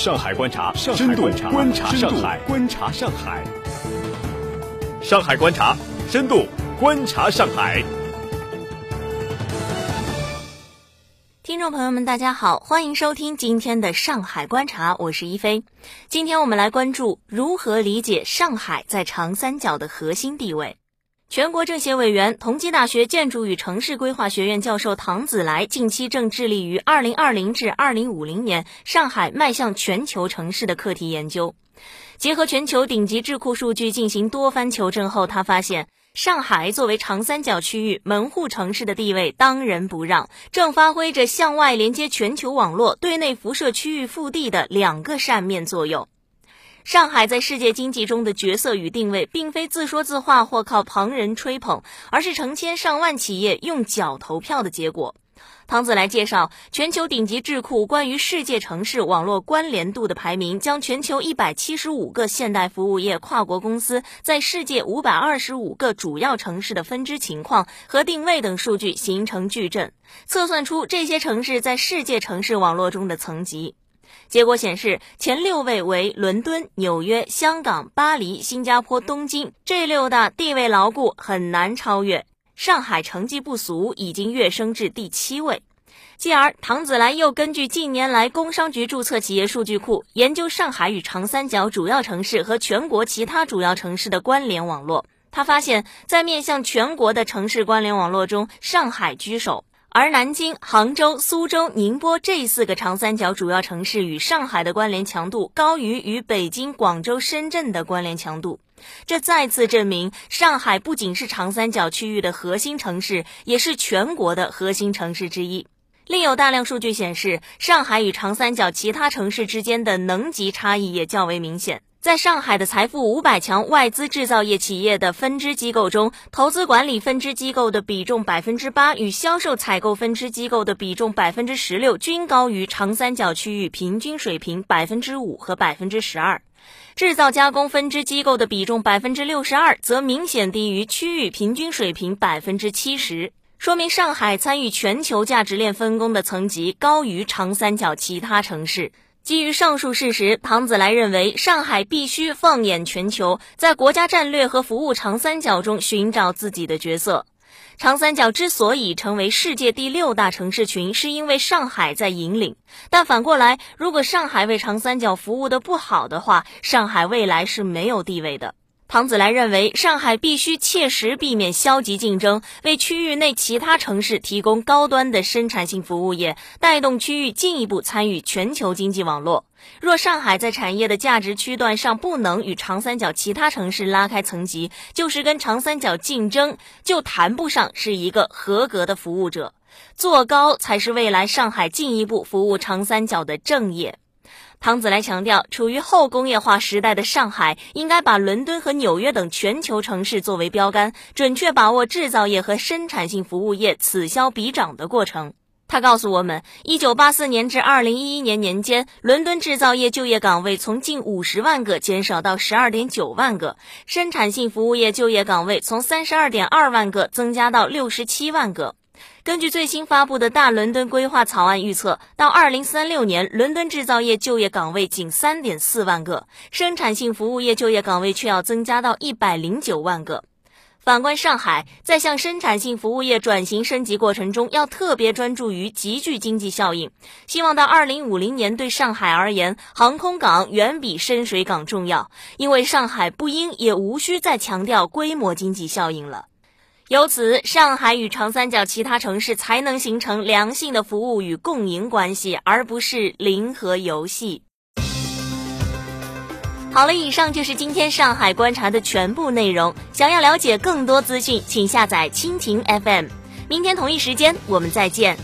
上海观察，深度观察上海，观察上海。上海观察，深度观察上海。听众朋友们，大家好，欢迎收听今天的上海观察，我是一飞。今天我们来关注如何理解上海在长三角的核心地位。全国政协委员、同济大学建筑与城市规划学院教授唐子来近期正致力于二零二零至二零五零年上海迈向全球城市的课题研究。结合全球顶级智库数据进行多番求证后，他发现上海作为长三角区域门户城市的地位当仁不让，正发挥着向外连接全球网络、对内辐射区域腹地的两个扇面作用。上海在世界经济中的角色与定位，并非自说自话或靠旁人吹捧，而是成千上万企业用脚投票的结果。汤子来介绍，全球顶级智库关于世界城市网络关联度的排名，将全球一百七十五个现代服务业跨国公司在世界五百二十五个主要城市的分支情况和定位等数据形成矩阵，测算出这些城市在世界城市网络中的层级。结果显示，前六位为伦敦、纽约、香港、巴黎、新加坡、东京，这六大地位牢固，很难超越。上海成绩不俗，已经跃升至第七位。继而，唐子来又根据近年来工商局注册企业数据库，研究上海与长三角主要城市和全国其他主要城市的关联网络。他发现，在面向全国的城市关联网络中，上海居首。而南京、杭州、苏州、宁波这四个长三角主要城市与上海的关联强度高于与北京、广州、深圳的关联强度，这再次证明上海不仅是长三角区域的核心城市，也是全国的核心城市之一。另有大量数据显示，上海与长三角其他城市之间的能级差异也较为明显。在上海的财富五百强外资制造业企业的分支机构中，投资管理分支机构的比重百分之八，与销售采购分支机构的比重百分之十六均高于长三角区域平均水平百分之五和百分之十二。制造加工分支机构的比重百分之六十二，则明显低于区域平均水平百分之七十，说明上海参与全球价值链分工的层级高于长三角其他城市。基于上述事实，唐子来认为，上海必须放眼全球，在国家战略和服务长三角中寻找自己的角色。长三角之所以成为世界第六大城市群，是因为上海在引领。但反过来，如果上海为长三角服务的不好的话，上海未来是没有地位的。唐子来认为，上海必须切实避免消极竞争，为区域内其他城市提供高端的生产性服务业，带动区域进一步参与全球经济网络。若上海在产业的价值区段上不能与长三角其他城市拉开层级，就是跟长三角竞争，就谈不上是一个合格的服务者。做高才是未来上海进一步服务长三角的正业。汤子来强调，处于后工业化时代的上海，应该把伦敦和纽约等全球城市作为标杆，准确把握制造业和生产性服务业此消彼长的过程。他告诉我们，一九八四年至二零一一年年间，伦敦制造业就业岗位从近五十万个减少到十二点九万个，生产性服务业就业岗位从三十二点二万个增加到六十七万个。根据最新发布的大伦敦规划草案预测，到二零三六年，伦敦制造业就业岗位仅三点四万个，生产性服务业就业岗位却要增加到一百零九万个。反观上海，在向生产性服务业转型升级过程中，要特别专注于集聚经济效应。希望到二零五零年，对上海而言，航空港远比深水港重要，因为上海不应也无需再强调规模经济效应了。由此，上海与长三角其他城市才能形成良性的服务与共赢关系，而不是零和游戏。好了，以上就是今天上海观察的全部内容。想要了解更多资讯，请下载蜻蜓 FM。明天同一时间，我们再见。